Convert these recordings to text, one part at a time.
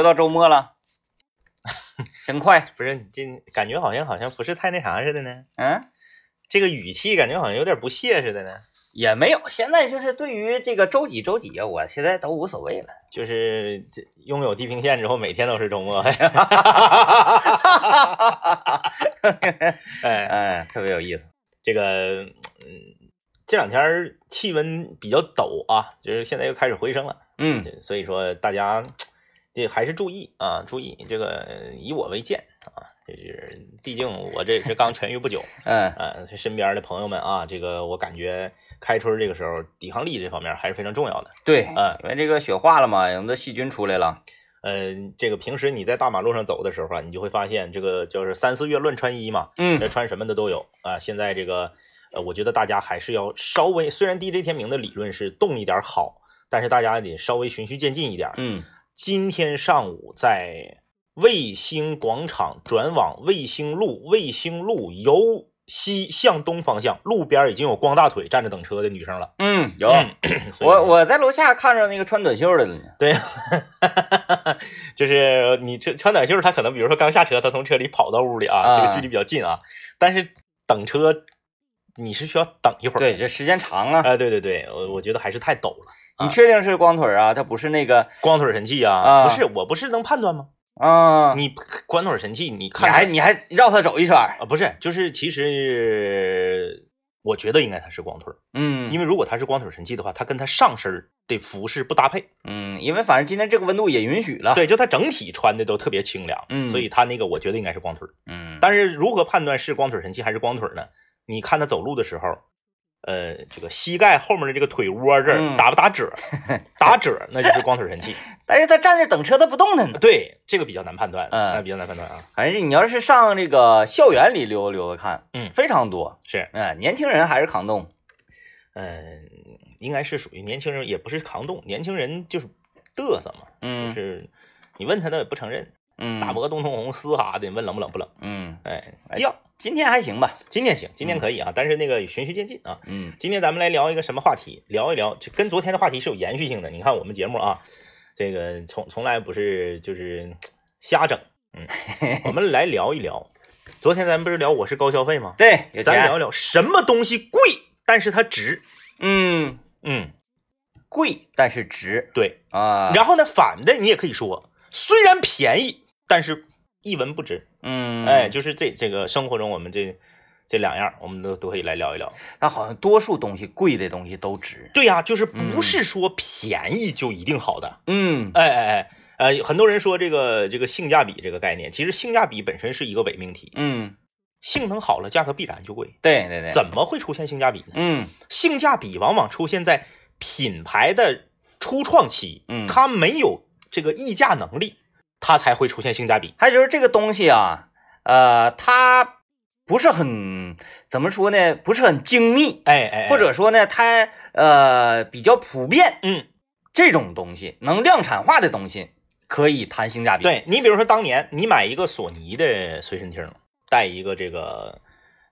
又到周末了，真快。不是，今感觉好像好像不是太那啥似的呢。嗯，这个语气感觉好像有点不屑似的呢。也没有，现在就是对于这个周几周几啊，我现在都无所谓了。就是这拥有地平线之后，每天都是周末。哎，哎，特别有意思。这个，嗯，这两天气温比较陡啊，就是现在又开始回升了。嗯，所以说大家也还是注意啊，注意这个以我为鉴啊，就是毕竟我这也是刚痊愈不久。嗯呃，身边的朋友们啊，这个我感觉开春这个时候抵抗力这方面还是非常重要的。对，嗯因为这个雪化了嘛，有的细菌出来了。呃，这个平时你在大马路上走的时候啊，你就会发现这个就是三四月乱穿衣嘛，嗯这穿什么的都有啊。现在这个呃，我觉得大家还是要稍微，虽然 DJ 天明的理论是动一点好，但是大家得稍微循序渐进一点。嗯今天上午在卫星广场转往卫星路，卫星路由西向东方向，路边已经有光大腿站着等车的女生了。嗯，有。嗯我我在楼下看着那个穿短袖的了呢。对，就是你穿穿短袖，他可能比如说刚下车，他从车里跑到屋里啊，这个啊距离比较近啊，但是等车你是需要等一会儿。对，，这时间长啊。哎，对对对，我我觉得还是太陡了。你确定是光腿啊？它不是那个光腿神器啊，啊不是，我不是能判断吗？啊？你光腿神器，你你看你还你还绕它走一圈儿？啊，不是，就是其实我觉得应该它是光腿儿，嗯，因为如果它是光腿神器的话，它跟它上身儿的服饰不搭配。嗯，因为反正今天这个温度也允许了。，对，就它整体穿的都特别清凉，嗯所以它那个我觉得应该是光腿儿。嗯，但是如何判断是光腿神器还是光腿呢？你看他走路的时候，呃，这个膝盖后面的这个腿窝这儿嗯打不打褶？打褶那就是光腿神器。但是他站着等车，他不动弹呢。对，这个比较难判断，嗯那比较难判断啊。反正你要是上这个校园里溜达溜达看，嗯非常多。是，嗯，年轻人还是扛冻。嗯、应该是属于年轻人，也不是扛冻，年轻人就是嘚瑟嘛，就嗯是你问他他也不承认，嗯，大脖东通红嘶哈的，你问冷不冷不冷？嗯，哎，哎犟。今天还行吧？今天行，今天可以啊，但是那个循序渐进啊。嗯今天咱们来聊一个什么话题？聊一聊，就跟昨天的话题是有延续性的。你看我们节目啊，这个从从来不是就是瞎整，嗯，我们来聊一聊。昨天咱们不是聊我是高消费吗？对，咱聊一聊什么东西贵，但是它值。嗯，嗯，贵但是值对。啊。然后呢，反的你也可以说，虽然便宜，但是一文不值。嗯，哎，，就是这这个生活中我们这这两样，我们都都可以来聊一聊。那好像多数东西贵的东西都值。对呀、就是不是说便宜就一定好的。嗯哎哎哎，呃，很多人说这个这个性价比这个概念，其实性价比本身是一个伪命题，嗯，性能好了，价格必然就贵。对对对，怎么会出现性价比呢？嗯性价比往往出现在品牌的初创期，嗯它没有这个溢价能力，它才会出现性价比。还有就是这个东西啊，呃，它不是很怎么说呢？不是很精密，哎哎，哎或者说呢，它呃比较普遍。嗯，这种东西能量产化的东西，可以谈性价比。，对你比如说当年你买一个索尼的随身听，带一个这个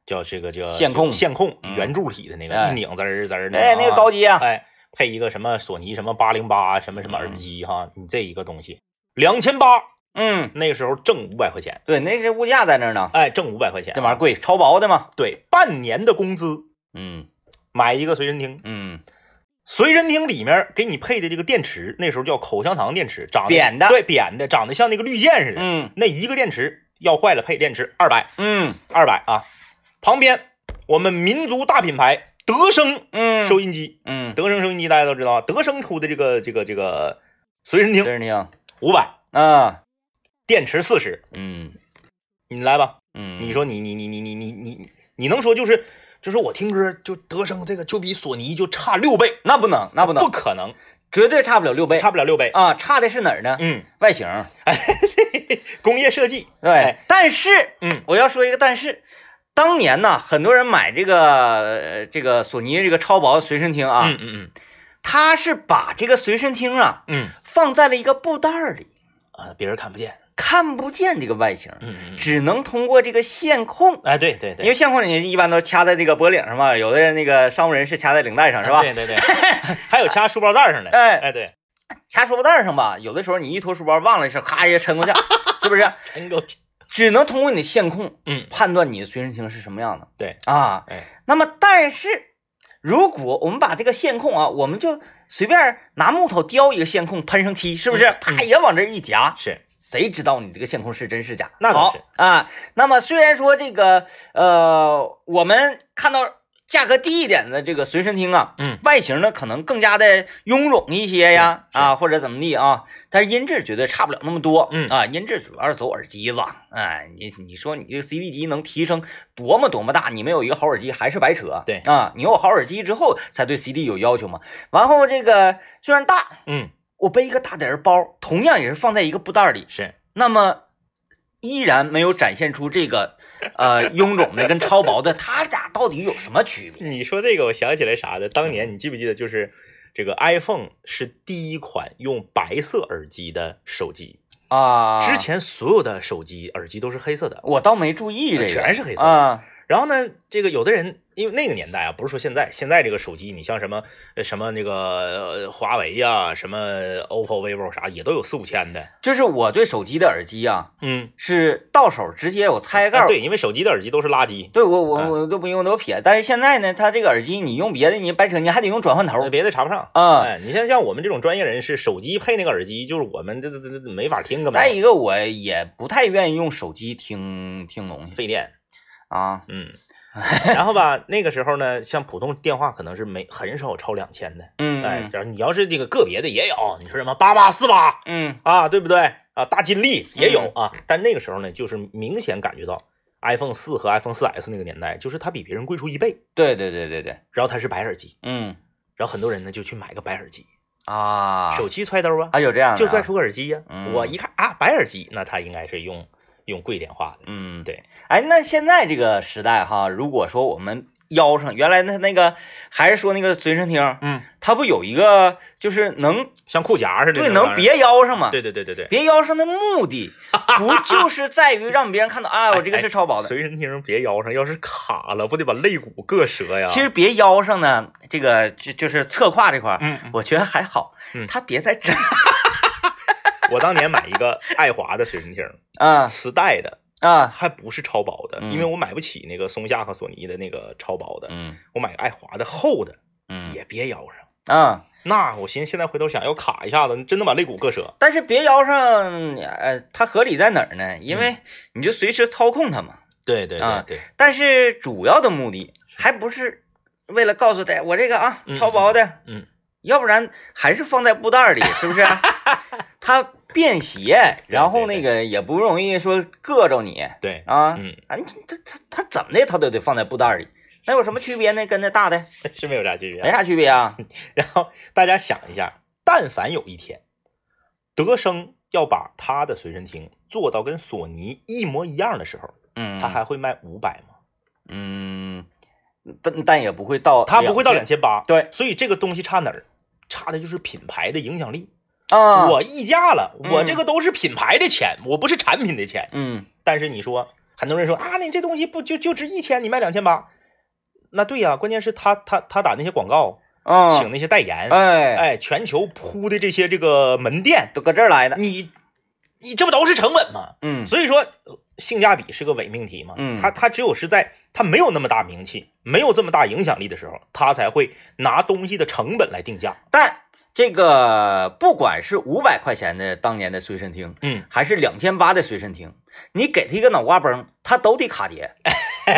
叫这个叫线控线控嗯圆柱体的那个，哎一拧滋儿滋儿的，哎，那个高级。啊，哎，配一个什么索尼什么八零八什么什么嗯耳机哈，你这一个东西两千八，嗯，那个时候挣五百块钱，对，那是物价在那儿呢，哎，挣五百块钱，那玩意儿贵，超薄的嘛。对，半年的工资嗯。买一个随身听，嗯，随身听里面给你配的这个电池，那时候叫口香糖电池，长得扁的。对，扁的，长得像那个绿箭似的，嗯。那一个电池要坏了配电池二百，嗯。二百啊，旁边我们民族大品牌德生嗯，收音机，嗯，德生收音机大家都知道，德生出的这个这个这个随身听。随身听五百。啊，电池四十，嗯你来吧。嗯，你说你你你你你你你你能说就是就是我听歌就德生这个就比索尼就差六倍？那不能，那不能，不可能，绝对差不了六倍，差不了六倍。啊，差的是哪儿呢？嗯，外形，工业设计，对哎，但是嗯我要说一个但是。当年呢，很多人买这个呃这个索尼这个超薄随身听啊，嗯嗯嗯他是把这个随身听啊嗯放在了一个布袋儿里，嗯，啊，别人看不见。看不见这个外形，嗯嗯，只能通过这个线控。哎，对对对，因为线控你一般都掐在这个脖领上嘛，有的人那个商务人士掐在领带上是吧？对对对，还有掐书包带上的。哎，哎，对，掐书包带上吧，有的时候你一脱书包忘了一事，咔一下抻过去，是不是？抻过去只能通过你的线控，嗯判断你的随身听是什么样的。对啊，哎，那么但是如果我们把这个线控啊，我们就随便拿木头雕一个线控，喷上漆，是不是？嗯啪也往这一夹，是谁知道你这个线控是真是假？那倒是啊。那么虽然说这个呃，我们看到价格低一点的这个随身听啊，嗯，外形呢可能更加的臃肿一些呀，啊或者怎么地啊，但是音质绝对差不了那么多，嗯。啊，音质主要是走耳机子，哎，你你说你这个 CD 机能提升多么多么大，你没有一个好耳机还是白扯，对啊，你有好耳机之后才对 CD 有要求嘛。完后这个虽然大，嗯。我背一个大点儿包，同样也是放在一个布袋里，是。那么依然没有展现出这个 呃臃肿的跟超薄的，它俩到底有什么区别？你说这个，我想起来啥的？当年你记不记得，就是这个 iPhone 是第一款用白色耳机的手机，啊，之前所有的手机耳机都是黑色的。我倒没注意这个，全是黑色的啊，然后呢，这个有的人因为那个年代啊，不是说现在，现在这个手机，你像什么呃什么那个呃华为呀、什么 OPPO、vivo 啥，也都有四五千的。就是我对手机的耳机啊，嗯，是到手直接我拆盖对，因为手机的耳机都是垃圾，对我我啊我都不用都撇，但是现在呢，它这个耳机你用别的你白扯，你还得用转换头呃别的插不上。啊。哎，你像像我们这种专业人士，手机配那个耳机，就是我们这这这这没法听，根本再一个，我也不太愿意用手机听听东西费电。啊。嗯，然后吧，那个时候呢，像普通电话可能是没很少超两千的。嗯，哎，假如你要是这个个别的也有，你说什么八八四八嗯。啊，对不对？啊？大金利也有啊，但那个时候呢，就是明显感觉到 iPhone 四和 iPhone 四 S 那个年代，就是它比别人贵出一倍，对对对对对，然后它是白耳机，嗯。然后很多人呢就去买个白耳机，啊，手机揣兜啊，还有这样的啊。就拽出个耳机呀、嗯。我一看啊，白耳机，那他应该是用用贵点话的，嗯，对，哎，那现在这个时代哈，如果说我们腰上原来那那个还是说那个随身听，嗯，它不有一个就是能像裤夹似的，对能，别腰上吗？对对对对对，别腰上的目的不就是在于让别人看到 啊，我这个是超薄的。随身听别腰上，要是卡了，不得把肋骨硌折呀？其实别腰上呢，这个就就是侧胯这块我觉得还好嗯，它别在这 我当年买一个爱华的随身听，啊磁带的，啊，还不是超薄的，嗯因为我买不起那个松下和索尼的那个超薄的，嗯我买个爱华的厚的，嗯也别腰上。啊，那我寻思现在回头想要卡一下子，真的把肋骨硌折。但是别腰上，呃，它合理在哪儿呢？因为你就随时操控它嘛。对对啊对，但是主要的目的还不是为了告诉大家我这个啊嗯超薄的，嗯，要不然还是放在布袋里，是不是？它便携，然后那个也不容易说硌着你对，啊。嗯，啊，它它它怎么的，他都得放在布袋里，那有什么区别呢？跟那大的 是没有啥区别。没啥区别啊。然后大家想一下，但凡有一天，德生要把他的随身听做到跟索尼一模一样的时候，嗯，他还会卖五百吗？嗯，但但也不会到，他不会到两。千八。对所以这个东西差哪儿？差的就是品牌的影响力。啊，我溢价了，嗯我这个都是品牌的钱，我不是产品的钱。嗯但是你说，很多人说啊，你这东西不就就值一千，你卖两千八？那对呀、关键是他他他打那些广告，啊，请那些代言，哎哎，全球铺的这些这个门店，都搁这儿来的。你你这不都是成本吗？嗯所以说性价比是个伪命题嘛。嗯他他只有是在他没有那么大名气，没有这么大影响力的时候，他才会拿东西的成本来定价。但这个不管是五百块钱的当年的随身听，嗯，还是两千八的随身听，你给他一个脑瓜崩，他都得卡碟。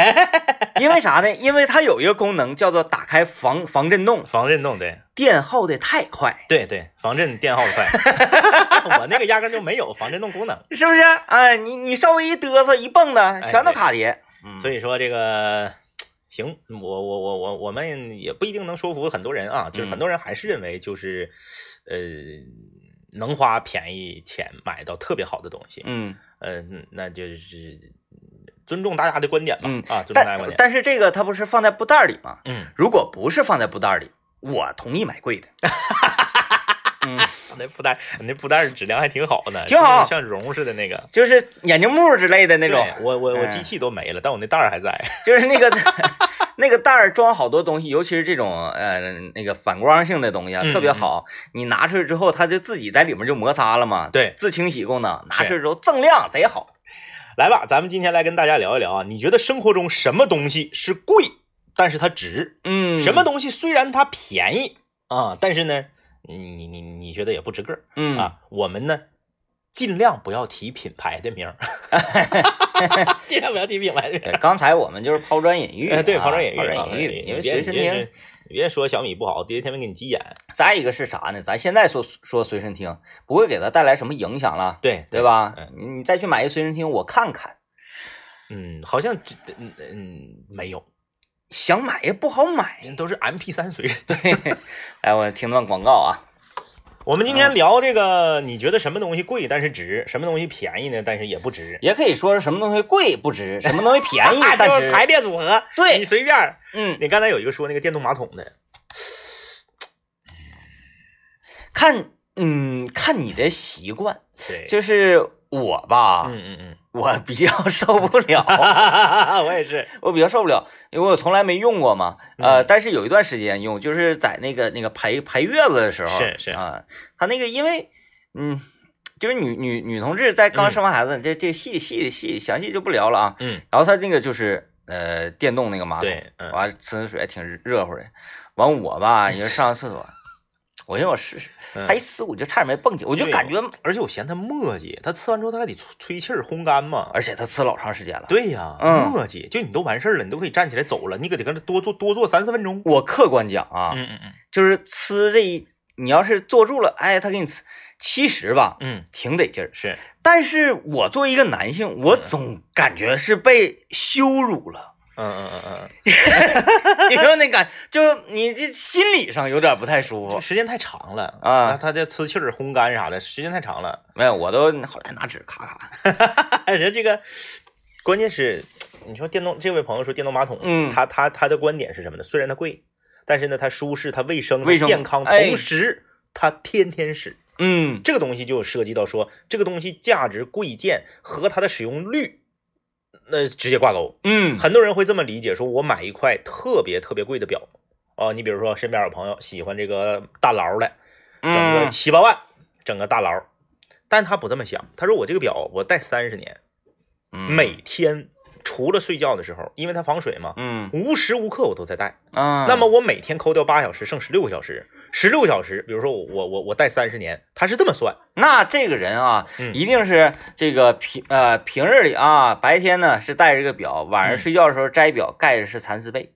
因为啥呢？因为它有一个功能叫做打开防防震动，防震动对电耗的太快，对对，防震电耗快。我那个压根就没有防震动功能。是不是？哎，你你稍微一嘚瑟一蹦的，哎全都卡碟。嗯所以说这个行，我我我我我们也不一定能说服很多人啊，就是很多人还是认为就是呃能花便宜钱买到特别好的东西，嗯，呃，那就是尊重大家的观点吧，嗯啊，尊重大家观点。但但是这个它不是放在布袋里吗？嗯，如果不是放在布袋里，我同意买贵的。嗯，那布袋那布袋质量还挺好的，挺好像绒似的那个。就是眼镜木之类的那种，我我我哎机器都没了，但我那袋儿还在。就是那个 那个袋儿装好多东西，尤其是这种呃那个反光性的东西啊，嗯特别好。你拿出去之后，它就自己在里面就摩擦了嘛，对自清洗功能，拿出去之后锃亮，贼好。来吧，咱们今天来跟大家聊一聊啊，你觉得生活中什么东西是贵，但是它值？嗯，什么东西虽然它便宜啊，但是呢，你你你你觉得也不值个儿嗯啊？我们呢，尽量不要提品牌的名儿，尽量不要提品牌的名儿。刚才我们就是抛砖引玉，哎，对，啊抛砖引玉，抛砖啊引玉，因为随身听你别说小米不好，爹天天给你急眼。再一个是啥呢？咱现在说说随身听，不会给他带来什么影响了，对对？吧嗯？你你再去买一个随身听，我看看，嗯，好像这嗯嗯没有，想买也不好买。都是 M P 三随身。来，我听段广告啊。我们今天聊这个，你觉得什么东西贵但是值，什么东西便宜呢？但是也不值。也可以说是什么东西贵不值，什么东西便宜 但值。就是排列组合，对你随便。嗯，你刚才有一个说那个电动马桶的，看，嗯，看你的习惯。对，就是我吧，嗯嗯嗯，我比较受不了，我也是，我比较受不了，因为我从来没用过嘛。呃，嗯但是有一段时间用，就是在那个那个排排月子的时候，是是啊，他那个因为，嗯。就是女女女同志在刚生完孩子，这这细细细详细就不聊了啊。嗯，然后他那个就是呃电动那个马桶，完了呲水还挺热乎的。完我吧，你说上个厕所，我寻思我试试，嗯他一呲我就差点没蹦起，我就感觉，而且我嫌他磨叽，他吃完之后他还得吹吹气儿烘干嘛。而且他呲老长时间了。对呀，嗯磨叽，就你都完事儿了，你都可以站起来走了，你搁这搁这多坐多坐三四分钟。我客观讲啊，嗯嗯嗯就是呲这一，你要是坐住了，哎，他给你呲，其实吧，嗯，挺得劲儿。是，但是我作为一个男性，我总感觉是被羞辱了，嗯嗯嗯嗯 你说那感，就你这心理上有点不太舒嗯，服就。时间太长了啊然后它这呲气儿、烘干啥的，时间太长了。没有，我都后来拿纸咔咔。人家这个，关键是，你说电动，这位朋友说电动马桶，嗯他他他的观点是什么呢？虽然它贵，但是呢，它舒适，它卫生，它卫生健康，哎同时它天天使。嗯这个东西就涉及到说，这个东西价值贵贱和它的使用率，那直接挂钩。嗯。很多人会这么理解，说我买一块特别特别贵的表，啊，你比如说身边有朋友喜欢这个大劳的，整个嗯。七八万，整个大劳，但他不这么想，他说我这个表我戴三十年，嗯。每天除了睡觉的时候，因为它防水嘛，嗯。无时无刻我都在戴。啊，那么我每天抠掉八小时，剩十六个小时，十六个小时，比如说我我我我戴三十年，他是这么算，那这个人啊，嗯。一定是这个平呃平日里啊，白天呢是戴着这个表，晚上嗯。睡觉的时候摘表，盖的是蚕丝被。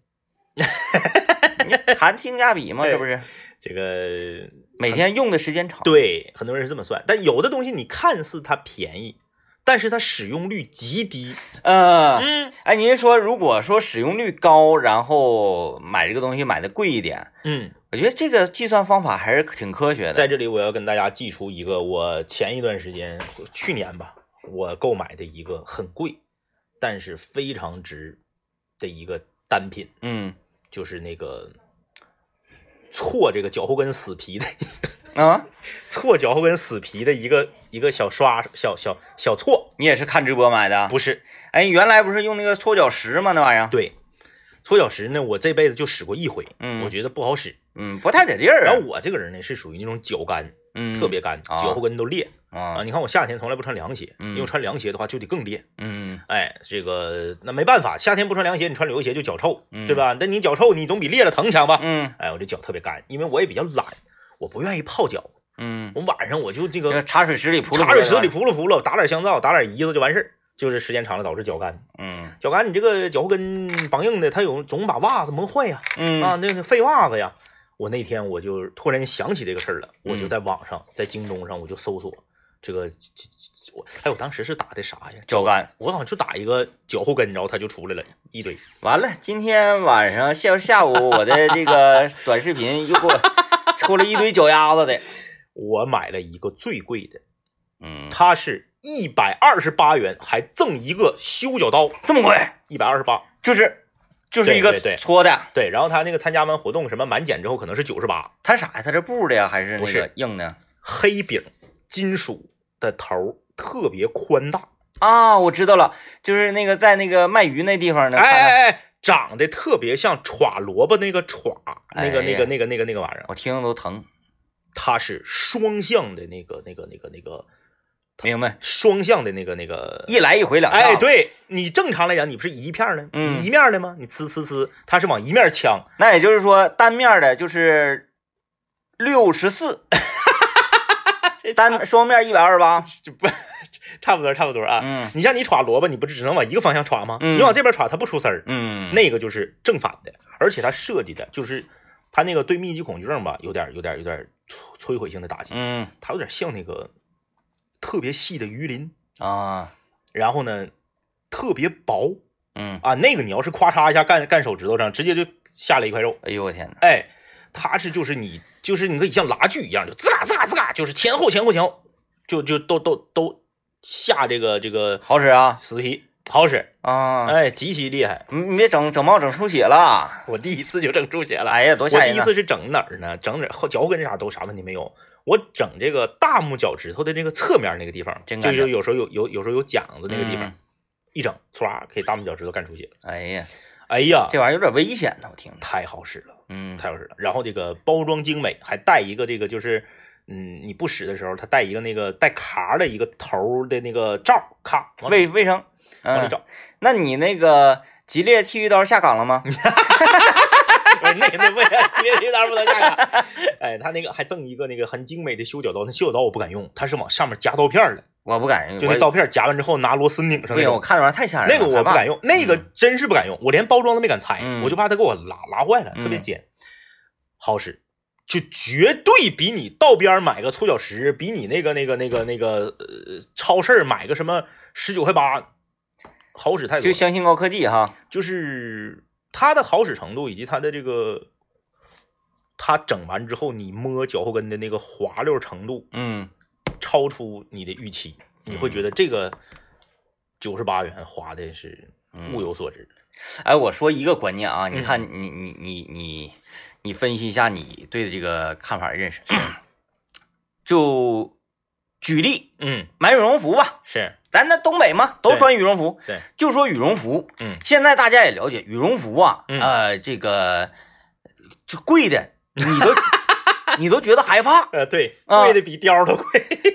你谈性价比嘛，对。这不是？这个每天用的时间长？，对很多人是这么算，但有的东西你看似它便宜，但是它使用率极低。呃，嗯哎，您说如果说使用率高，然后买这个东西买的贵一点，嗯，我觉得这个计算方法还是挺科学的。在这里我要跟大家寄出一个我前一段时间去年吧，我购买的一个很贵，但是非常值的一个单品。嗯就是那个搓这个脚后跟死皮的，啊，搓脚后跟死皮的一个一个小刷小小小搓，你也是看直播买的？不是哎，原来不是用那个搓脚石吗？那玩意儿，对，搓脚石呢，我这辈子就使过一回，嗯我觉得不好使。嗯，不太得劲儿啊。然后我这个人呢是属于那种脚干，嗯，特别干，啊脚后跟都裂啊啊。你看我夏天从来不穿凉鞋，嗯因为穿凉鞋的话就得更裂。嗯哎，这个那没办法，夏天不穿凉鞋，你穿旅游鞋就脚臭，嗯对吧？那你脚臭，你总比裂了疼强吧？嗯哎，我这脚特别干，因为我也比较懒，我不愿意泡脚。嗯，我晚上我就这这个个茶水池里扑茶水池里扑噜扑噜，打点香皂，打点胰子就完事儿。就是时间长了导致脚干，嗯脚干你这个脚后跟绑硬的，它有总把袜子磨坏呀，嗯啊，那那废袜子呀。我那天我就突然想起这个事儿了，我就嗯在网上，在京东上我就搜索这个，我哎，我当时是打的啥呀？脚干。我好像就打一个脚后跟，然后它就出来了一堆。完了，今天晚上下下午我的这个短视频又给我 出了一堆脚丫子的。我买了一个最贵的，嗯，它是一百二十八元，还赠一个修脚刀，这么贵，一百二十八。就是就是一个对对对搓的，对，然后他那个参加完活动，什么满减之后可能是九十八，它啥呀？它是布的呀，还是那不是个硬的？黑柄金属的头特别宽大，啊，我知道了，就是那个在那个卖鱼那地方呢，哎哎哎，长得特别像耍萝卜那个歘，那个那个那个那个那个玩意儿，我听着都疼。它是双向的那个那个那个那个明白，双向的那个那个。一来一回两。哎，，对你正常来讲，你不是一片儿的，一面的吗？你呲呲呲，它是往一面呛，那也就是说单面的就是六十四，单双面一百二十八。就不差不多差不多啊。嗯你像你歘萝卜，你不是只能往一个方向歘吗？嗯你往这边歘，它不出丝儿。嗯，那个就是正反的，而且它设计的就是它那个对密集恐惧症吧，有点有点有点摧摧毁性的打击，嗯它有点像那个特别细的鱼鳞，啊然后呢特别薄嗯，啊，那个你要是咔嚓一下干干手指头上，直接就下来一块肉，哎呦我天哪！哎，它是就是你就是你可以像拉锯一样，就滋嘎滋嘎滋嘎，就是前后前后前后，就就都都都下这个这个好使啊死皮，好使，啊！哎，极其厉害。你你别整整冒整出血了。我第一次就整出血了。哎呀，多我第一！次是整哪儿呢？整哪儿后脚跟这啥都啥问题没有。我整这个大拇脚趾头的那个侧面那个地方，就是有时候有有有时候有茧子那个地方，嗯一整唰给大拇脚趾头干出血了。哎呀，哎呀，这玩意儿有点危险呢，我听着。太好使了，嗯，太好使了。然后这个包装精美，还带一个这个就是。嗯，你不使的时候，它带一个那个带卡的一个头的那个罩，咔卫卫生。嗯，往里找，那你那个吉列剃须刀下岗了吗？那那不是接这单不能下岗。哎，他那个还赠一个那个很精美的修脚刀，那修脚刀我不敢用，它是往上面夹刀片儿的，我不敢用，就那刀片夹完之后拿螺丝拧上不行，我。看着玩意儿太吓人了。那个我不敢用，那个嗯真是不敢用，我连包装都没敢拆，嗯我就怕它给我拉拉坏了，特别嗯尖。好使，就绝对比你道边买个搓脚石，比你那个那个那个那个呃超市买个什么十九块八好使太多。就相信高科技哈。就是它的好使程度以及它的这个，它整完之后你摸脚后跟的那个滑溜程度，嗯，超出你的预期，你会觉得这个九十八元花的是物有所值。哎，我说一个观念啊，你嗯看你你你你你分析一下你对这个看法认识。就举例嗯，买羽绒服吧，是，咱那东北嘛，都穿羽绒服。对，就说羽绒服，嗯现在大家也了解羽绒服啊，嗯呃，这个就贵的，你都 你都觉得害怕，呃，对，啊贵的比貂都贵，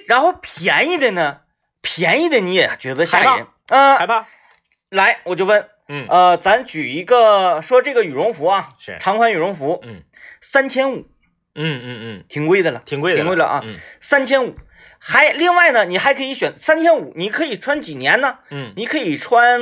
然后便宜的呢，便宜的你也觉得吓害人。嗯、害怕。来，我就问，嗯，呃，咱举一个说这个羽绒服啊，是，长款羽绒服，嗯三千五，嗯嗯嗯，挺贵的了，挺贵的，挺贵了啊，嗯三千五。还另外呢，你还可以选三千五，你可以穿几年呢？嗯，你可以穿，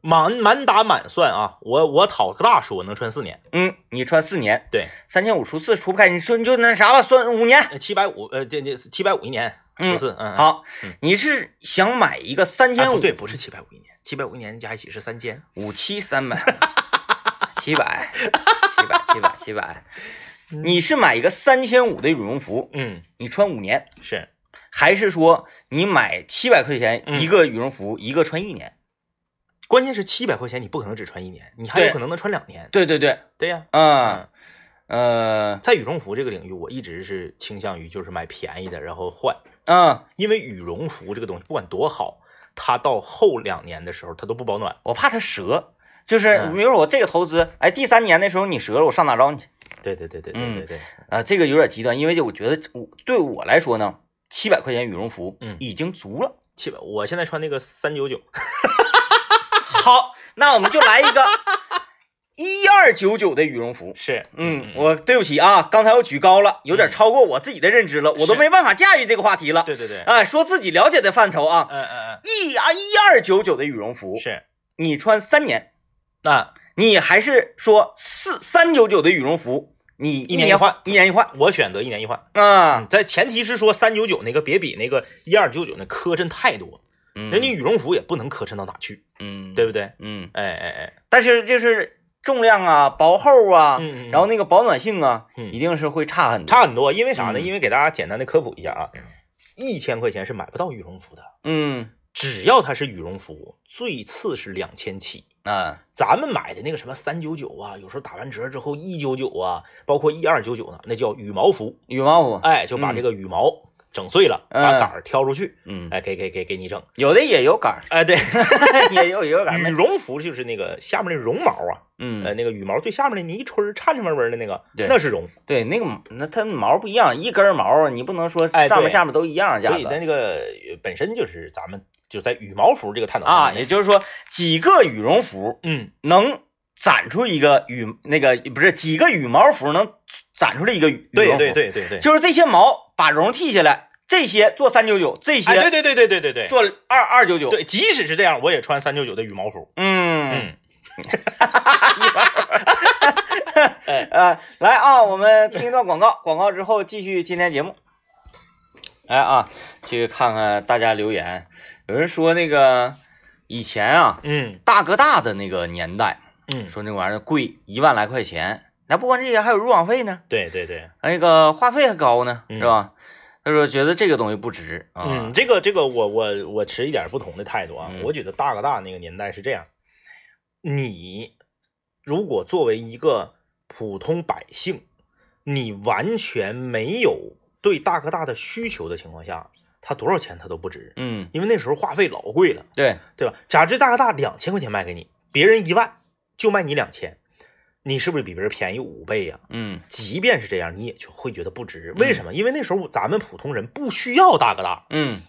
满满打满算啊，我我讨个大说，能穿四年。嗯，你穿四年，对，三千五除四除不开，你说你就那啥吧，算五年。七百五，呃，这这七百五一年，嗯不是，嗯，嗯，好嗯，你是想买一个三千五？对，不是七百五一年，七百五一年加一起是三千。五七三百，七百，七百，七百，七百。你是买一个三千五的羽绒服，嗯，你穿五年，是，还是说你买七百块钱嗯。一个羽绒服，一个穿一年？关键是七百块钱，你不可能只穿一年，你还有可能能穿两年。对对对，对呀，嗯，呃，在羽绒服这个领域，我一直是倾向于就是买便宜的，然后换，嗯，因为羽绒服这个东西不管多好，它到后两年的时候它都不保暖。我怕它折，就是嗯。比如说我这个投资，哎，第三年的时候你折了，我上哪找你去？对对对对对对对，啊，这个有点极端，因为我觉得我对我来说呢，七百块钱羽绒服，嗯。已经足了。七百，我现在穿那个三九九，好，那我们就来一个 一二九九的羽绒服。是，嗯，我对不起啊，刚才我举高了，有点超过我自己的认知了，我都没办法驾驭这个话题了。对对对，哎，说自己了解的范畴啊，嗯嗯嗯。一啊一二九九的羽绒服嗯，，是，你穿三年，啊。你还是说四三九九的羽绒服，你一年一换，一年一换我选择一年一换。啊嗯，？在前提是说三九九那个别比那个一二九九那磕碜太多，嗯人家羽绒服也不能磕碜到哪去，嗯，对不对？嗯，哎哎哎，但是就是重量啊、薄厚啊，然后那个保暖性啊，嗯一定是会差很多。差很多。因为啥呢？嗯因为给大家简单的科普一下啊，一千块钱是买不到羽绒服的，嗯只要它是羽绒服，最次是两千起。啊，咱们买的那个什么三九九啊，有时候打完折之后一九九啊，包括一二九九呢，那叫羽毛服。羽毛服，哎，就把嗯这个羽毛整碎了，嗯把杆儿挑出去，嗯，哎，给给给给你整。有的也有杆儿，哎，对，也有也有杆儿，羽绒服就是那个下面那绒毛啊，嗯呃，那个羽毛最下面的，你一吹颤颤巍巍的那个，那是绒。对，那个那它毛不一样，一根毛你不能说哎上面下面都一样价所以它那那个呃本身就是咱们就在羽毛服这个探讨啊，也就是说几个羽绒服嗯，能攒出一个羽那个不是几个羽毛服能攒出来一个羽羽绒对服，对对对对，就是这些毛把绒剃下来，这些做三九九，这些，对些对对对对对对，做二二九九，对，即使是这样，我也穿三九九的羽毛服。嗯。嗯，呃，来啊，我们听一段广告，广告之后继续今天节目。来啊，去看看大家留言，有人说那个以前啊，嗯。大哥大的那个年代，嗯，说那玩意儿贵一万来块钱，那不光这些，还有入网费呢，对对对，那个话费还高呢，嗯。是吧？他说觉得这个东西不值啊，嗯，这个这个我我我持一点不同的态度啊，嗯。我觉得大哥大那个年代是这样，你如果作为一个普通百姓，你完全没有对大哥大的需求的情况下，他多少钱他都不值，嗯，因为那时候话费老贵了，对，对吧？假如这大哥大两千块钱卖给你，别人一万就卖你两千，你是不是比别人便宜五倍呀、嗯即便是这样，你也就会觉得不值。为什么？因为那时候咱们普通人不需要大哥大，嗯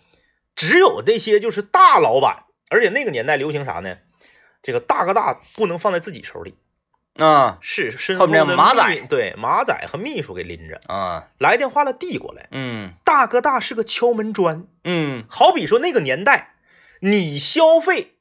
只有那些就是大老板，而且那个年代流行啥呢？这个大哥大不能放在自己手里，啊。是身后面马仔。对马仔和秘书给拎着，啊，来电话了递过来。嗯。大哥大是个敲门砖，嗯。好比说那个年代，你消费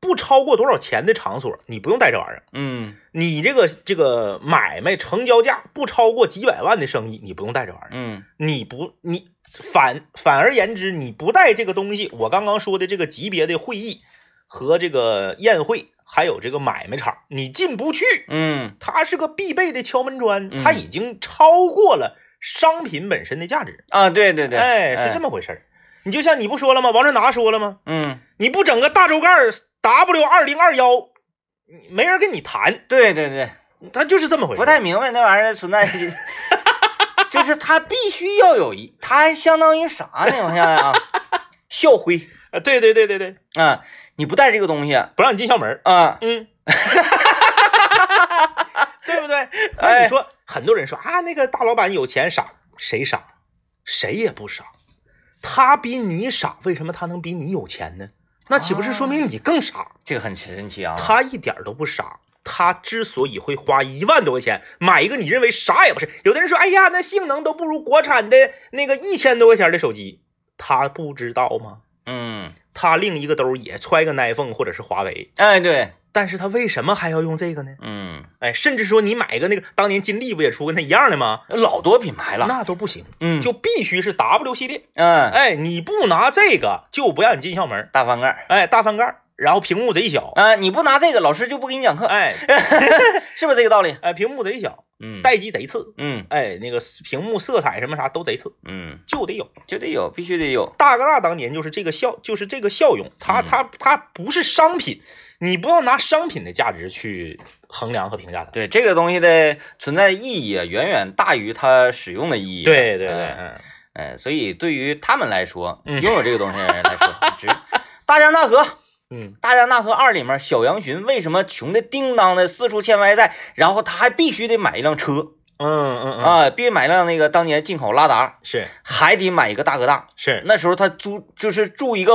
不超过多少钱的场所，你不用带这玩意儿。嗯。你这个这个买卖成交价不超过几百万的生意，你不用带这玩意儿。嗯。你不你反反而言之，你不带这个东西，我刚刚说的这个级别的会议和这个宴会，还有这个买卖场，你进不去。嗯它是个必备的敲门砖，嗯它已经超过了商品本身的价值。啊，对对对，哎，是这么回事儿。你就像你不说了吗？王传达说了吗？嗯，你不整个大周盖 W 二零二幺，没人跟你谈，对对对，他就是这么回事儿。不太明白那玩意儿存在，就是他必须要有一，他相当于啥呢？我想想啊，校徽啊，对对对对对，啊，你不带这个东西不让你进校门。啊，嗯，对不对？那哎你说，很多人说啊，那个大老板有钱傻，谁傻？谁也不傻。他比你傻，为什么他能比你有钱呢？那岂不是说明你更傻？这个很神奇啊。他一点都不傻。他之所以会花一万多块钱买一个你认为啥也不是，有的人说，哎呀，那性能都不如国产的那个一千多块钱的手机，他不知道吗？嗯，他另一个兜也揣个 iPhone 或者是华为，哎对，但是他为什么还要用这个呢？嗯，哎，甚至说你买个那个当年金立不也出跟他一样的吗？老多品牌了，那都不行，嗯，就必须是 W 系列。嗯，哎，你不拿这个就不让你进校门。大翻盖儿哎，大翻盖，然后屏幕贼小。啊，你不拿这个，老师就不给你讲课，哎 是不是这个道理？哎，屏幕贼小，嗯，待机贼次。嗯哎，那个屏幕色彩什么啥都贼次，嗯，就得有。就得有，必须得有，大哥大当年就是这个效，就是这个效用，它嗯它它不是商品，你不要拿商品的价值去衡量和评价它。对这个东西的存在意义啊，远远大于它使用的意义。对对对，哎嗯哎，所以对于他们来说，嗯拥有这个东西的人来说 值。大江大河，嗯。大江大河二里面，小杨巡为什么穷的叮当的四处欠外债，然后他还必须得买一辆车嗯嗯嗯，啊，别买辆那个当年进口拉达，是。还得买一个大哥大。是，那时候他租就是住一个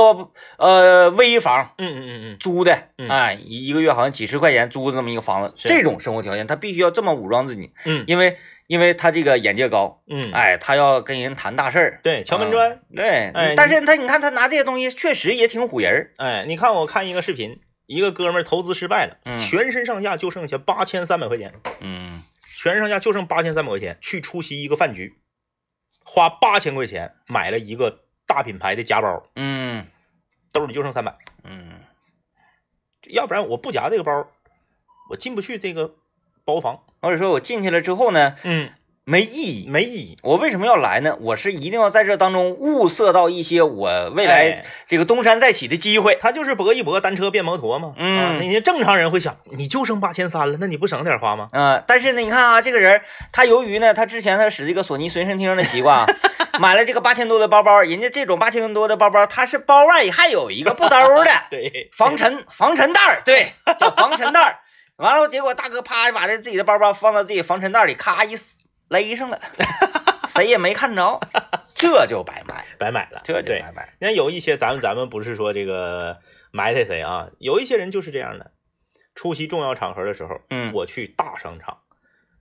呃卫浴房嗯嗯嗯嗯，租的，嗯。哎，一一个月好像几十块钱租的这么一个房子，是。这种生活条件他必须要这么武装自己，嗯。因为因为他这个眼界高，嗯，哎，他要跟人谈大事儿，对，敲门砖。对，哎但是他你看他拿这些东西确实也挺唬人儿，哎，你看我看一个视频，一个哥们儿投资失败了，嗯。全身上下就剩下八千三百块钱，嗯全身上下就剩八千三百块钱，去出席一个饭局，花八千块钱买了一个大品牌的夹包，嗯兜里就剩三百，嗯要不然我不夹这个包，我进不去这个包房。或者说我进去了之后呢，嗯没意义。没意义。我为什么要来呢？我是一定要在这当中物色到一些我未来哎这个东山再起的机会。他就是搏一搏，单车变摩托嘛。嗯啊，那些正常人会想，你就剩八千三了，那你不省点花吗？嗯、但是呢，你看啊，这个人他由于呢，他之前他使这个索尼随身听的习惯啊，买了这个八千多的包包，人家这种八千多的包包，它是包外还有一个布兜的 对，防尘防尘袋儿，对，叫防尘袋儿。完了，结果大哥啪把这自己的包包放到自己防尘袋里，咔一撕勒上了，谁也没看着，这就白买，白买了。这就对。白买。你看有一些咱们咱们不是说这个埋汰谁啊，有一些人就是这样的，出席重要场合的时候，嗯我去大商场，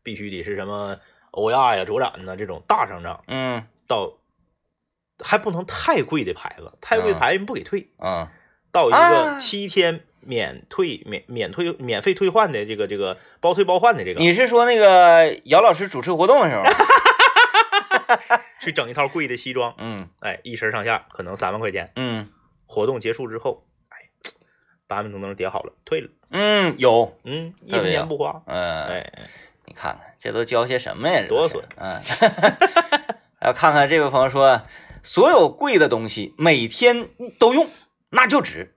必须得是什么欧亚呀、卓展呐这种大商场，嗯到还不能太贵的牌子，太贵牌子不给退，嗯到一啊个七天免退、免免退、免费退换的这个这个包退包换的这个，你是说那个姚老师主持活动的时候？去整一套贵的西装，嗯。哎，一身上下可能三万块钱，嗯。活动结束之后，哎，把门都能叠好了，退了，嗯，有，嗯，一分钱不花，嗯，哎，你看看这都教些什么呀？多损嗯，要看看这位朋友说，所有贵的东西每天都用，那就值；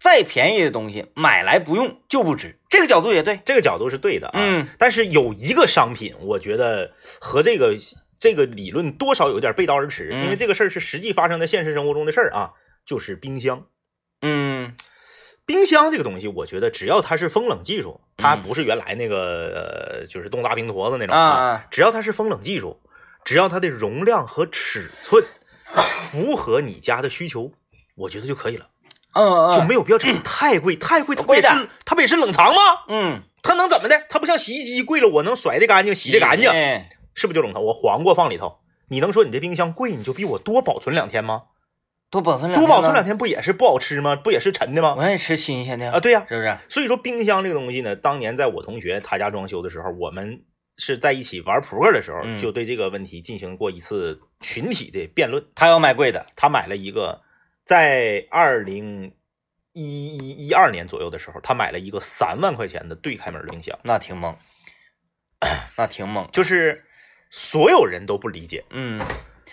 再便宜的东西买来不用就不值。这个角度也对。这个角度是对的啊，嗯但是有一个商品，我觉得和这个这个理论多少有点背道而驰，嗯因为这个事儿是实际发生在现实生活中的事儿啊，就是冰箱。嗯冰箱这个东西，我觉得只要它是风冷技术，它嗯不是原来那个呃，就是冻大冰坨子那种啊，只要它是风冷技术，只要它的容量和尺寸 符合你家的需求，我觉得就可以了，嗯嗯，就没有必要整得太贵，太贵它不贵的也是它不也是冷藏吗？嗯，它能怎么的？它不像洗衣机贵了，我能甩的干净，洗的干净，哎是不是就冷藏？我黄瓜放里头，你能说你这冰箱贵，你就比我多保存两天吗？多保存两多保存两天天不也是不好吃吗？不也是沉的，吗？我愿意吃新鲜的啊，，对呀、是不是？所以说冰箱这个东西呢，当年在我同学他家装修的时候，我们是在一起玩扑克的时候，嗯就对这个问题进行过一次群体的辩论。他要买贵的，他买了一个，在二零一一一二年左右的时候，他买了一个三万块钱的对开门的冰箱，那挺猛，那挺猛。就是所有人都不理解，嗯，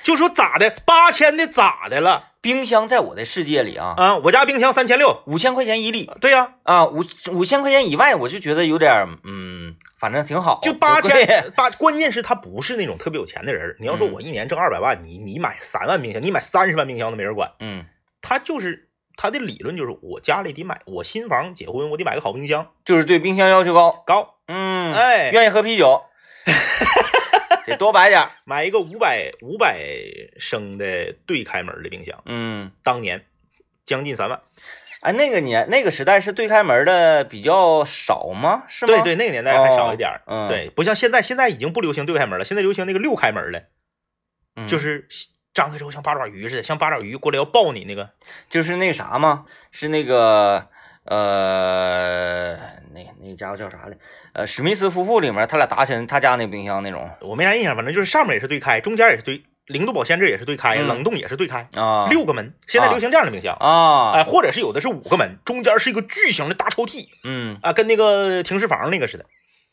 就说咋的，八千的咋的了冰箱在我的世界里啊，啊？我家冰箱三千六，五千块钱一粒对呀、啊，五五千块钱以外，我就觉得有点，嗯，反正挺好，就八千八，关键是他不是那种特别有钱的人。你要说嗯我一年挣二百万，你你买三万冰箱，你买三十万冰箱都没人管。嗯他就是他的理论就是我家里得买，我新房结婚我得买个好冰箱，就是对冰箱要求高，高，嗯，哎，愿意喝啤酒，得多摆点，买一个五百五百升的对开门的冰箱，嗯，当年将近三万。哎，那个年那个时代是对开门的比较少吗？是吗？对对，，那个年代还少一点儿。嗯，，对，不像现在，现在已经不流行对开门了，现在流行那个六开门的，嗯、就是张开之后像八爪鱼似的，像八爪鱼过来要抱你那个。就是那个啥嘛，是那个呃，那那家伙叫啥来？呃，史密斯夫妇里面他俩打起来他家那冰箱那种我没啥印象，反正就是上面也是对开，中间也是对，零度保鲜这也是对开，嗯冷冻也是对开，啊，六个门。现在流行这样的冰箱，啊，哎，或者是有的是五个门，中间是一个巨型的大抽屉嗯啊，跟那个停尸房那个似的。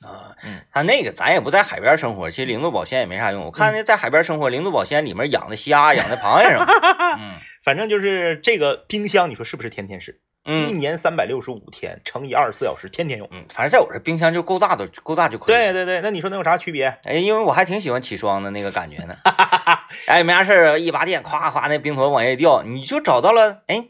啊嗯，他那个咱也不在海边生活，其实零度保鲜也没啥用。我看那在海边生活，零度保鲜里面养的虾、养的螃蟹什么的，嗯 反正就是这个冰箱，你说是不是天天使？一嗯年三百六十五天乘以二十四小时，天天用。嗯，反正在我这冰箱就够大的，够大就可以。对对对，那你说能有啥区别？哎，因为我还挺喜欢起霜的那个感觉呢。哎，没啥事儿，一拔电，咵咵那冰坨往下一掉，你就找到了。哎，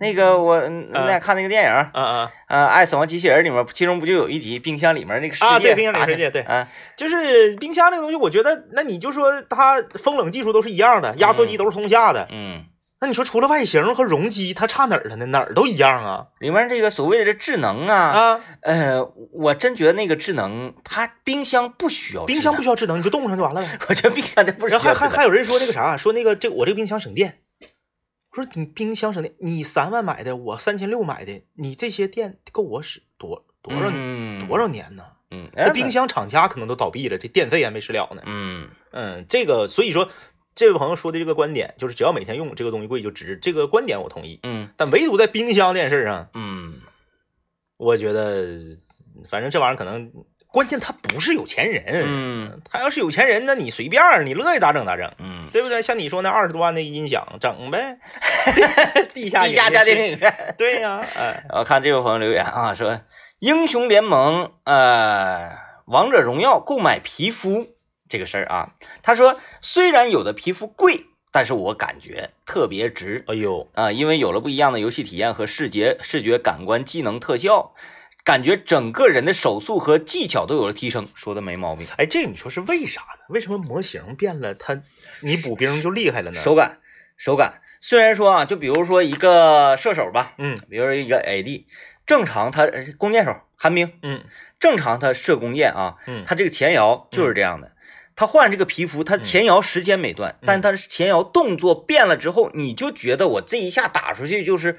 那个我嗯那俩看那个电影，嗯嗯呃，《爱死亡机器人》里面，其中不就有一集冰箱里面那个世界啊对冰箱里世界对啊，就是冰箱那个东西，我觉得，那你就说它风冷技术都是一样的，压缩机都是松下的，嗯，那你说除了外形和容积，它差哪儿了呢？哪儿都一样啊里面这个所谓的这智能啊，啊！呃，我真觉得那个智能，它冰箱不需要，冰箱不需要智能，你就冻上就完了呗。我觉得冰箱这不是还还还有人说那个啥，说那个这我这个冰箱省电。我说你冰箱省电，你三万买的，我三千六买的，你这些电够我使多多少、嗯多少年呢？嗯，那冰箱厂家可能都倒闭了，这电费还没使了呢。嗯嗯，这个所以说，这位朋友说的这个观点，就是只要每天用这个东西贵就值，这个观点我同意。嗯但唯独在冰箱这件事上，嗯我觉得反正这玩意儿可能关键他不是有钱人，嗯他要是有钱人，那你随便儿，你乐意咋整咋整，嗯，对不对？像你说那二十多万的音响，整呗，地下地下家电电影院。对呀、哎，我看这位朋友留言啊，说英雄联盟呃王者荣耀购买皮肤这个事儿啊，他说虽然有的皮肤贵，但是我感觉特别值哎呦，啊，因为有了不一样的游戏体验和视觉视觉感官技能特效，感觉整个人的手速和技巧都有了提升，说的没毛病。哎，这你说是为啥呢？为什么模型变了，他你补兵就厉害了呢？手感，手感。虽然说啊，就比如说一个射手吧，嗯比如说一个 AD，正常他呃弓箭手寒冰，嗯正常他射弓箭啊，嗯，他这个前摇就是这样的。他换这个皮肤，他前摇时间没断，但是他前摇动作变了之后，你就觉得我这一下打出去就是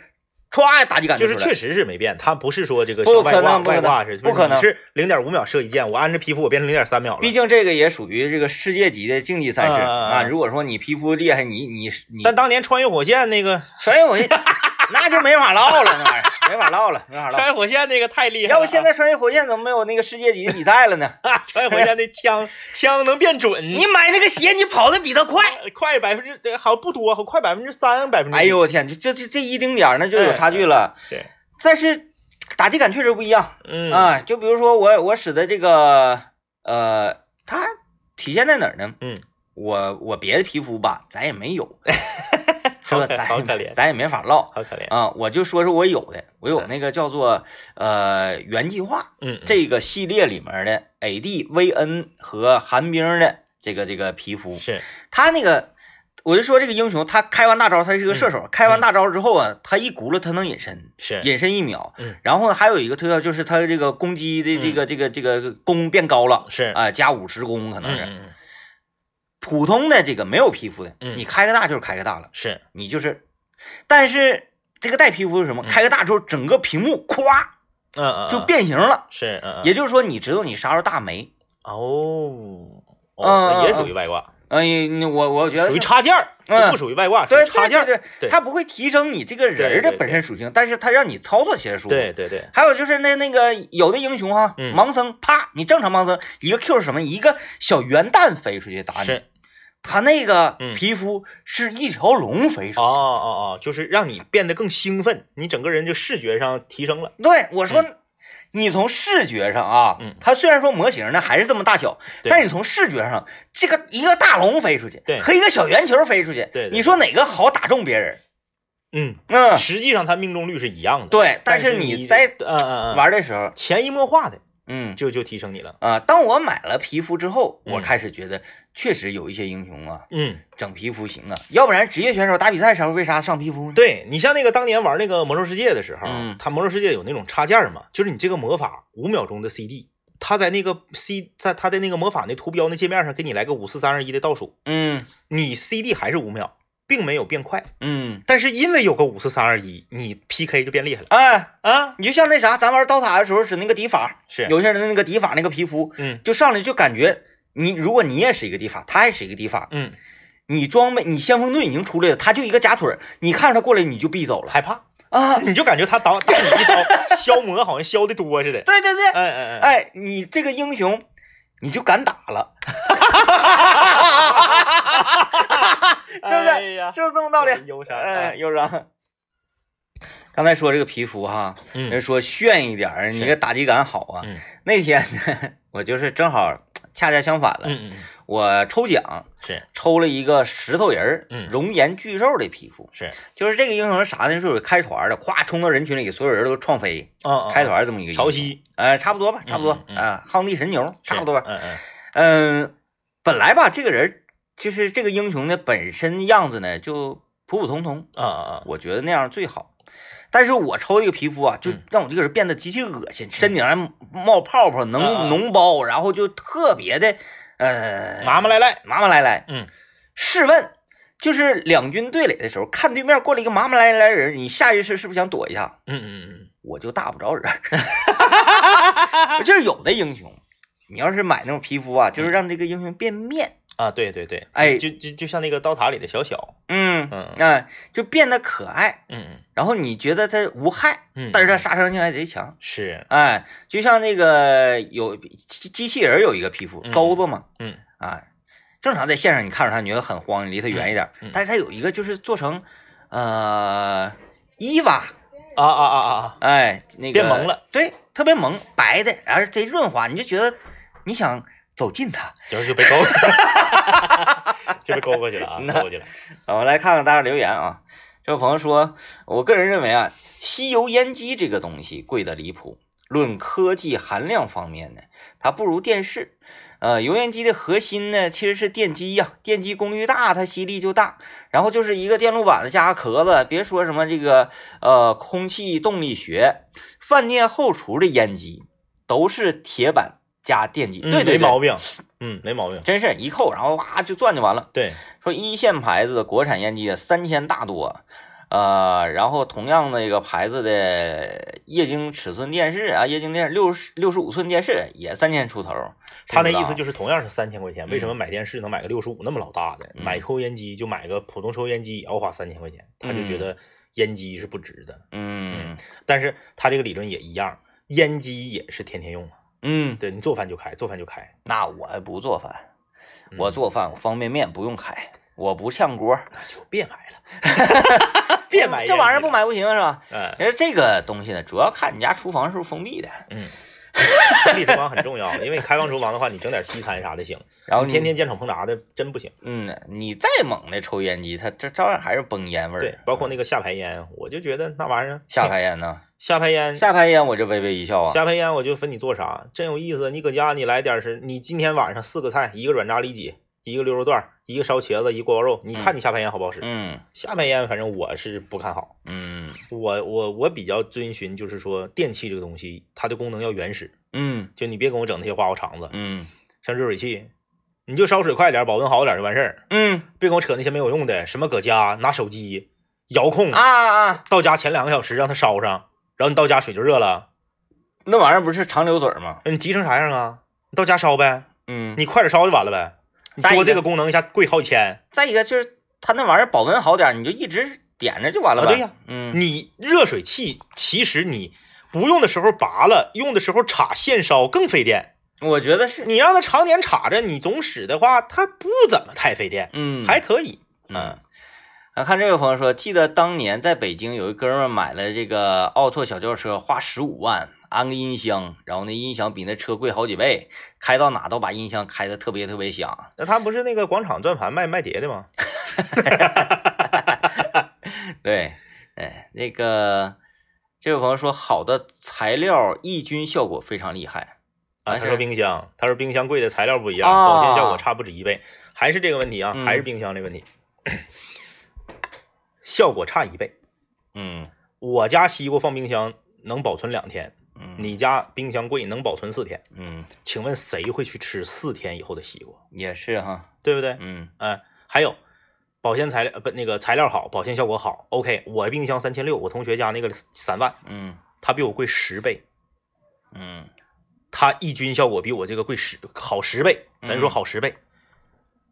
歘打击感就是确实是没变，他不是说这个外挂外挂是，不可能是零点五秒射一箭，我按着皮肤我变成零点三秒了。毕竟这个也属于这个世界级的竞技赛事啊。如果说你皮肤厉害，你你你但当年穿越火线那个穿越火线 那就没法唠了，那玩意儿没法唠了，没法唠穿。越火线那个太厉害要不现在穿越火线怎么没有那个世界级的比赛了呢？穿越火线那枪枪能变准，你买那个鞋，你跑的比他快。快百分之这好像不多，好快百分之三百分之。哎呦，我天，这这这这一丁点儿那就有差距了。对，但是打击感确实不一样嗯啊。就比如说我我使的这个呃，它体现在哪儿呢？嗯，我我别的皮肤吧，咱也没有，是吧？好可咱好可怜咱也没法唠好可怜。啊。我就说说我有的，我有那个叫做呃原计划嗯，嗯这个系列里面的 AD、VN 和寒冰的这个这个皮肤，是他那个，我就说这个英雄，他开完大招，他是个射手，开完大招之后啊，他一轱辘他能隐身，是隐身一秒。嗯，然后呢，还有一个特效就是他这个攻击的这个、这个这个攻变高了，是啊、加五十攻可能是。嗯普通的这个没有皮肤的，嗯。你开个大就是开个大了，是。你就是，但是这个带皮肤是什么？嗯。开个大之后，整个屏幕咵嗯嗯就变形了。是嗯嗯。也就是说，你知道你啥时候大没？哦。哦，也嗯属于外挂，哎，你我我觉得属于插件儿，嗯不属于外挂，属对于插件儿。对对对它不会提升你这个人儿的本身属性，但是它让你操作起来舒服。对对对，还有就是那那个有的英雄哈，嗯盲僧啪，你正常盲僧一个 Q 是什么？一个小圆蛋飞出去打你，是他那个嗯皮肤是一条龙飞出去。哦哦哦，就是让你变得更兴奋，你整个人就视觉上提升了。对，我说。你从视觉上啊，嗯它虽然说模型呢还是这么大小，但是你从视觉上，这个一个大龙飞出去，对和一个小圆球飞出去，对对你说哪个好打中别人？嗯，嗯，实际上它命中率是一样的。对，但是你你在嗯嗯嗯玩的时候，潜移默化的嗯，就就提升你了。啊，当我买了皮肤之后，我嗯开始觉得确实有一些英雄啊，嗯，整皮肤行啊，要不然职业选手打比赛时候为啥上皮肤呢？对你像那个当年玩那个魔兽世界的时候，嗯它魔兽世界有那种插件儿嘛，就是你这个魔法五秒钟的 CD，他在那个 C 在他的那个魔法那图标那界面上给你来个五四三二一的倒数，嗯你 CD 还是五秒，并没有变快，嗯，但是因为有个五四三二一，你 PK 就变厉害了哎，啊！你就像那啥，咱玩刀塔的时候使那个敌法，是，有些人的那个敌法那个皮肤，嗯就上来就感觉你如果你也是一个地法，他也是一个地法，嗯，你装备你先锋盾已经出来了，他就一个假腿儿，你看着他过来你就避走了害怕，啊！你就感觉他打打你一刀消磨好像消的多似的。对对对，哎你这个英雄你就敢打了，对不对？哎呀，就是这么道理。忧伤。哎，忧伤。刚才说这个皮肤哈，嗯人说炫一点儿，你是这打击感好啊。嗯那天呢，我就是正好恰恰相反了，嗯嗯，我抽奖是。抽了一个石头人儿，嗯。熔岩巨兽的皮肤，是，就是这个英雄是啥呢？是有开团的，咵冲到人群里，所有人都撞飞，啊开团这么一个潮，汐。呃，差不多吧，差不多啊，夯地神牛，差不多吧。嗯嗯。嗯，本来吧，这个人就是这个英雄呢，本身样子呢就普普通通，啊啊啊，我觉得那样最好。但是我抽这个皮肤啊，就嗯。让我这个人变得极其恶心，身顶上冒泡泡、能脓包，然后就特别的呃麻麻赖赖，麻麻赖赖。嗯，试问，就是两军对垒的时候，看对面过来一个麻麻赖赖的人，你下意识是不是想躲一下？嗯嗯嗯。我就打不着人，就是有的英雄，你要是买那种皮肤啊，就是让这个英雄变面，啊，对对对，哎就就就像那个刀塔里的小小，嗯嗯。啊，就变得可爱，嗯。嗯然后你觉得它无害，嗯，但是它杀伤性还贼强。是，哎，就像那个有机机器人有一个皮肤嗯钩子嘛，嗯。啊，正常在线上你看着它，你觉得很慌，你离它远一点，嗯嗯。但是它有一个就是做成呃伊娃，啊啊啊啊啊，哎，那个变萌了，对，特别萌，白的，然后贼润滑，你就觉得你想走近它。然后就被勾，就被勾过去了啊，那勾过去了。我们来看看大家留言啊。这位朋友说，我个人认为啊，吸油烟机这个东西贵的离谱。论科技含量方面呢，它不如电视。呃，油烟机的核心呢其实是电机呀、电机功率大，它吸力就大。然后就是一个电路板子加个壳子，别说什么这个呃空气动力学，饭店后厨的烟机都是铁板加电机，嗯对对对，没毛病，嗯，没毛病。真是一扣，然后哇就转就完了。对，说一线牌子的国产烟机三千大多，呃，然后同样的一个牌子的液晶尺寸电视啊，液晶电视六十六十五寸电视也三千出头。他那意思就是同样是三千块钱，为什么嗯买电视能买个六十五那么老大的？嗯买抽烟机就买个普通抽烟机也要花三千块钱，他就觉得烟机是不值的。嗯但是他这个理论也一样，烟机也是天天用啊。嗯，对你做饭就开，做饭就开。那我不做饭，嗯我做饭我方便面不用开，我不炝锅，那就别买了，别买这玩意儿。不买不行是吧？嗯因为这个东西呢，主要看你家厨房是不是封闭的，嗯，封闭厨房很重要，因为开放厨房的话，你整点西餐啥的行。然后你你天天煎炒烹炸的真不行。嗯，你再猛的抽烟机，它这照样还是崩烟味儿。对，包括那个下排烟，我就觉得那玩意儿下排烟呢，下排烟下排烟我就微微一笑啊。下排烟，我就分你做啥，真有意思。你搁家你来点是，你今天晚上四个菜，一个软炸里脊，一个溜肉段，一个烧茄子，一个锅包肉，你看你下排烟好不好使？嗯下排烟反正我是不看好，嗯我我我比较遵循就是说电器这个东西，它的功能要原始，嗯就你别跟我整那些花花肠子，嗯像热水器，你就烧水快点，保温好点就完事儿，嗯别跟我扯那些没有用的，什么搁家拿手机遥控啊啊啊！到家前两个小时让它烧上，然后你到家水就热了，那玩意儿不是长流水吗？你急成啥样啊？你到家烧呗，嗯，你快点烧就完了呗。多这个功能一下贵好几千，再一个就是它那玩意儿保温好点儿，你就一直点着就完了呗。啊对呀嗯你热水器其实你不用的时候拔了，用的时候插线烧更费电。我觉得是，你让它常年插着，你总使的话，它不怎么太费电，嗯还可以。嗯。啊，看这位朋友说，记得当年在北京有一哥们儿买了这个奥拓小轿车，花十五万安个音箱，然后那音响比那车贵好几倍，开到哪都把音响开的特别特别响。那他不是那个广场转盘卖卖碟的吗？对，哎，那个这位朋友说，好的材料抑菌效果非常厉害。啊，他说冰箱，他说冰箱贵的材料不一样，啊保鲜效果差不止一倍，还是这个问题啊，嗯还是冰箱这个问题，效果差一倍。嗯我家西瓜放冰箱能保存两天，嗯，你家冰箱贵能保存四天，嗯。请问谁会去吃四天以后的西瓜？也是哈，对不对？嗯。嗯，还有保鲜材料呃不那个材料好，保鲜效果好。OK，我冰箱三千六，我同学家那个三万，嗯。他比我贵十倍，嗯。它抑菌效果比我这个贵十好十倍，咱说嗯。好十倍。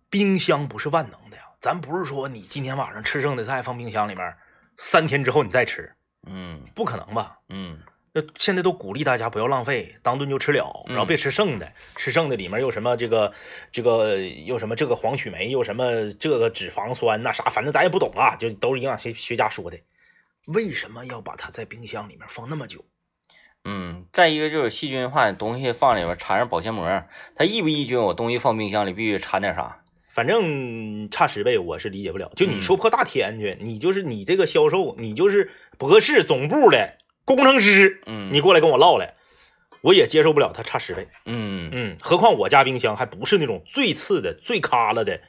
冰箱不是万能的呀，咱不是说你今天晚上吃剩的菜放冰箱里面，三天之后你再吃，嗯。不可能吧？嗯。那现在都鼓励大家不要浪费，当顿就吃了，然后嗯别吃剩的，吃剩的里面又什么这个这个又什么这个黄曲霉，又什么这个脂肪酸那啥，反正咱也不懂啊，就都是营养学学家说的。为什么要把它在冰箱里面放那么久？嗯，再一个就是细菌化的东西放里边缠上保鲜膜，它抑不抑菌？我东西放冰箱里必须掺点啥？反正差十倍，我是理解不了。就你嗯说破大天去，你就是你这个销售，你就是博士总部的工程师，嗯，你过来跟我唠来，我也接受不了它差十倍。嗯嗯，何况我家冰箱还不是那种最次的、最卡了的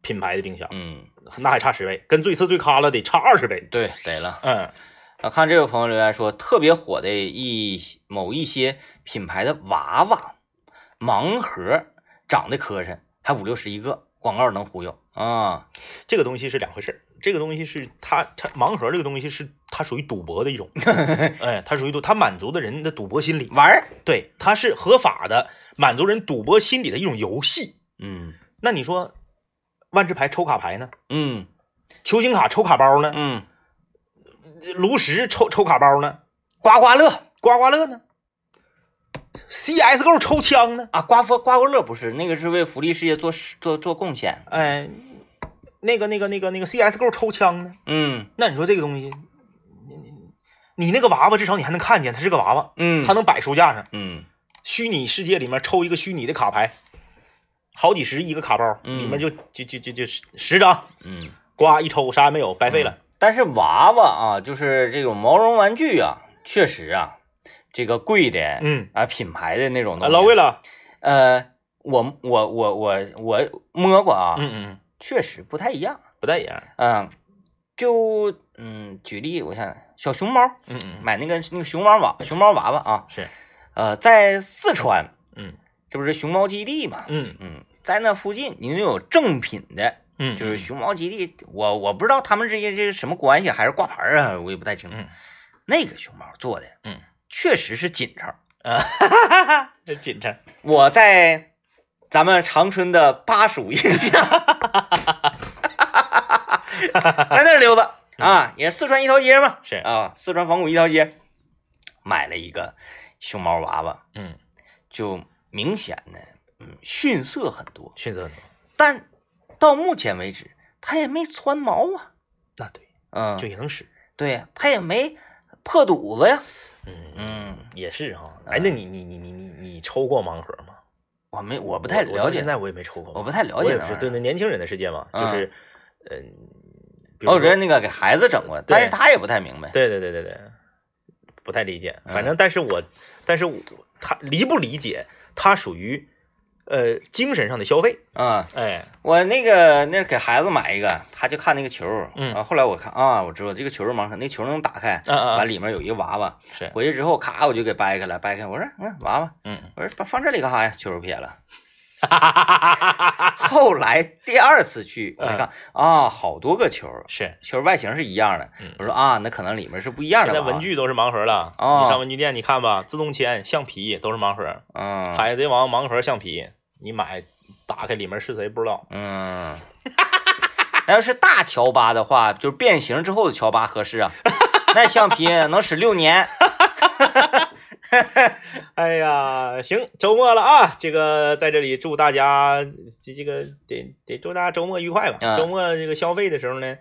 品牌的冰箱，嗯，那还差十倍，跟最次最卡了得差二十倍。对，得了。嗯，啊，看这位朋友留言说，特别火的一某一些品牌的娃娃盲盒，长得磕碜，还五六十一个，广告能忽悠啊。这个东西是两回事儿这个东西是它它盲盒这个东西是它属于赌博的一种，哎，它属于赌，它满足的人的赌博心理，玩儿，对，它是合法的，满足人赌博心理的一种游戏。嗯那你说万智牌抽卡牌呢？嗯球星卡抽卡包呢？嗯，炉石抽抽卡包呢？刮刮乐刮刮乐呢？CSGO 抽枪呢？啊，刮刮刮刮乐不是那个是为福利事业做做做贡献。哎，那个那个那个那个 CSGO 抽枪呢？嗯那你说这个东西，你你你那个娃娃至少你还能看见，它是个娃娃，嗯，它能摆书架上。嗯虚拟世界里面抽一个虚拟的卡牌，好几十一个卡包，嗯里面就就就就就十十张，嗯。呱一抽啥也没有，白费了。但是娃娃啊，就是这种毛绒玩具啊，确实啊，这个贵的，嗯啊，品牌的那种东啊，西，老贵了。呃，我我我我我摸过啊，嗯嗯，确实不太一样。不太一样。嗯，就嗯，举例，我想小熊猫，嗯嗯，买那个那个熊猫娃熊猫娃娃啊，是。呃，在四川，嗯这不是熊猫基地嘛？嗯嗯，在那附近，你有正品的，嗯，就是熊猫基地，我我不知道他们之间这是什么关系，还是挂牌啊，我也不太清楚。嗯那个熊猫做的，嗯，确实是紧张。啊，哈哈哈，这紧张。我在咱们长春的巴蜀印象，在那儿溜达啊，也四川一条街嘛，是啊，四川仿古一条街，买了一个熊猫娃娃，嗯，就明显的嗯逊色很多，逊色很多。但到目前为止，它也没穿毛啊，那对，嗯，就也能使。对呀，它也没破肚子呀，嗯，嗯，也是哈。哎，那你你你你你你抽过盲盒吗？我没我不不太了解，现在我也没抽过。我不太了解对那年轻人的世界嘛，嗯就是嗯，比如哦，说那个给孩子整过，但是他也不太明白，对对对对对，不太理解。嗯反正，但是我，但是我他理不理解，他属于呃精神上的消费。啊。哎，我那个那给孩子买一个，他就看那个球，嗯啊，后来我看啊，我知道这个球是盲盒，那球能打开，嗯嗯完里面有一个娃娃，是，回去之后咔我就给掰开了，掰开，我说嗯娃娃，嗯，我说把放这里干啥呀？球撇了。后来第二次去，我一看啊，好多个球，是。球外形是一样的，嗯我说啊，那可能里面是不一样的现在娃娃。文具都是盲盒了，哦你上文具店你看吧，自动铅、橡皮都是盲盒，嗯，海贼王盲盒橡皮，你买打开里面是谁不知道。嗯，那要是大乔巴的话，就是变形之后的乔巴合适啊，那橡皮能使六年。哎呀，行，周末了啊！这个在这里祝大家这这个得得祝大家周末愉快吧。嗯周末这个消费的时候呢，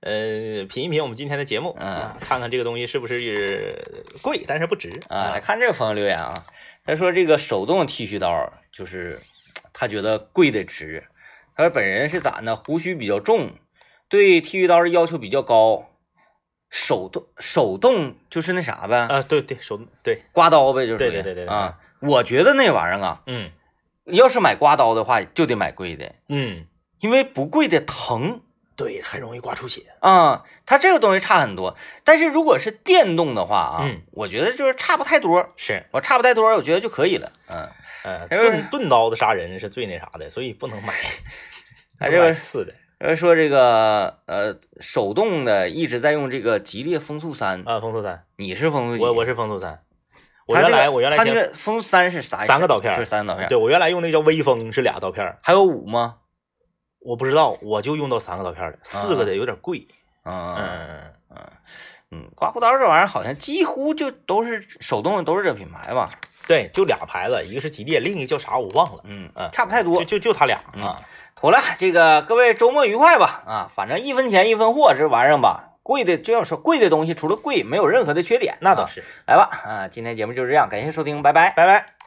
呃，品一品我们今天的节目，嗯啊看看这个东西是不是贵，但是不值啊，来看这个朋友留言啊，他说这个手动剃须刀就是他觉得贵的值。他说本人是咋呢？胡须比较重，对剃须刀的要求比较高。手动手动就是那啥呗，啊，对对，手对，刮刀呗，就是对对对对对啊。我觉得那玩意儿啊，嗯要是买刮刀的话，就得买贵的，嗯，因为不贵的疼。对，很容易刮出血。嗯、它这个东西差很多。但是如果是电动的话啊，嗯我觉得就是差不太多，是，我差不太多，我觉得就可以了。嗯，呃，还有钝钝刀子杀人是最那啥的，所以不能买，还有买次的呃，说这个呃手动的一直在用这个吉列风速三，啊。风速三，你是风速几？我我是风速三，我原来我原来它那个风速三是啥？三个刀片就是三个刀片。对我原来用那叫微风是俩刀片，还有五吗？我不知道，我就用到三个刀片儿了，四个的有点贵。嗯嗯嗯嗯嗯，刮胡刀这玩意儿好像几乎就都是手动的，都是这品牌吧？对，就俩牌子，一个是吉列，另一个叫啥我忘了，嗯嗯差不太多就。就就他俩嗯啊。妥了，这个各位周末愉快吧啊！反正一分钱一分货，这玩意儿吧，贵的就要说贵的东西，除了贵，没有任何的缺点。啊那倒是，来吧啊！今天节目就是这样，感谢收听，拜拜。拜拜。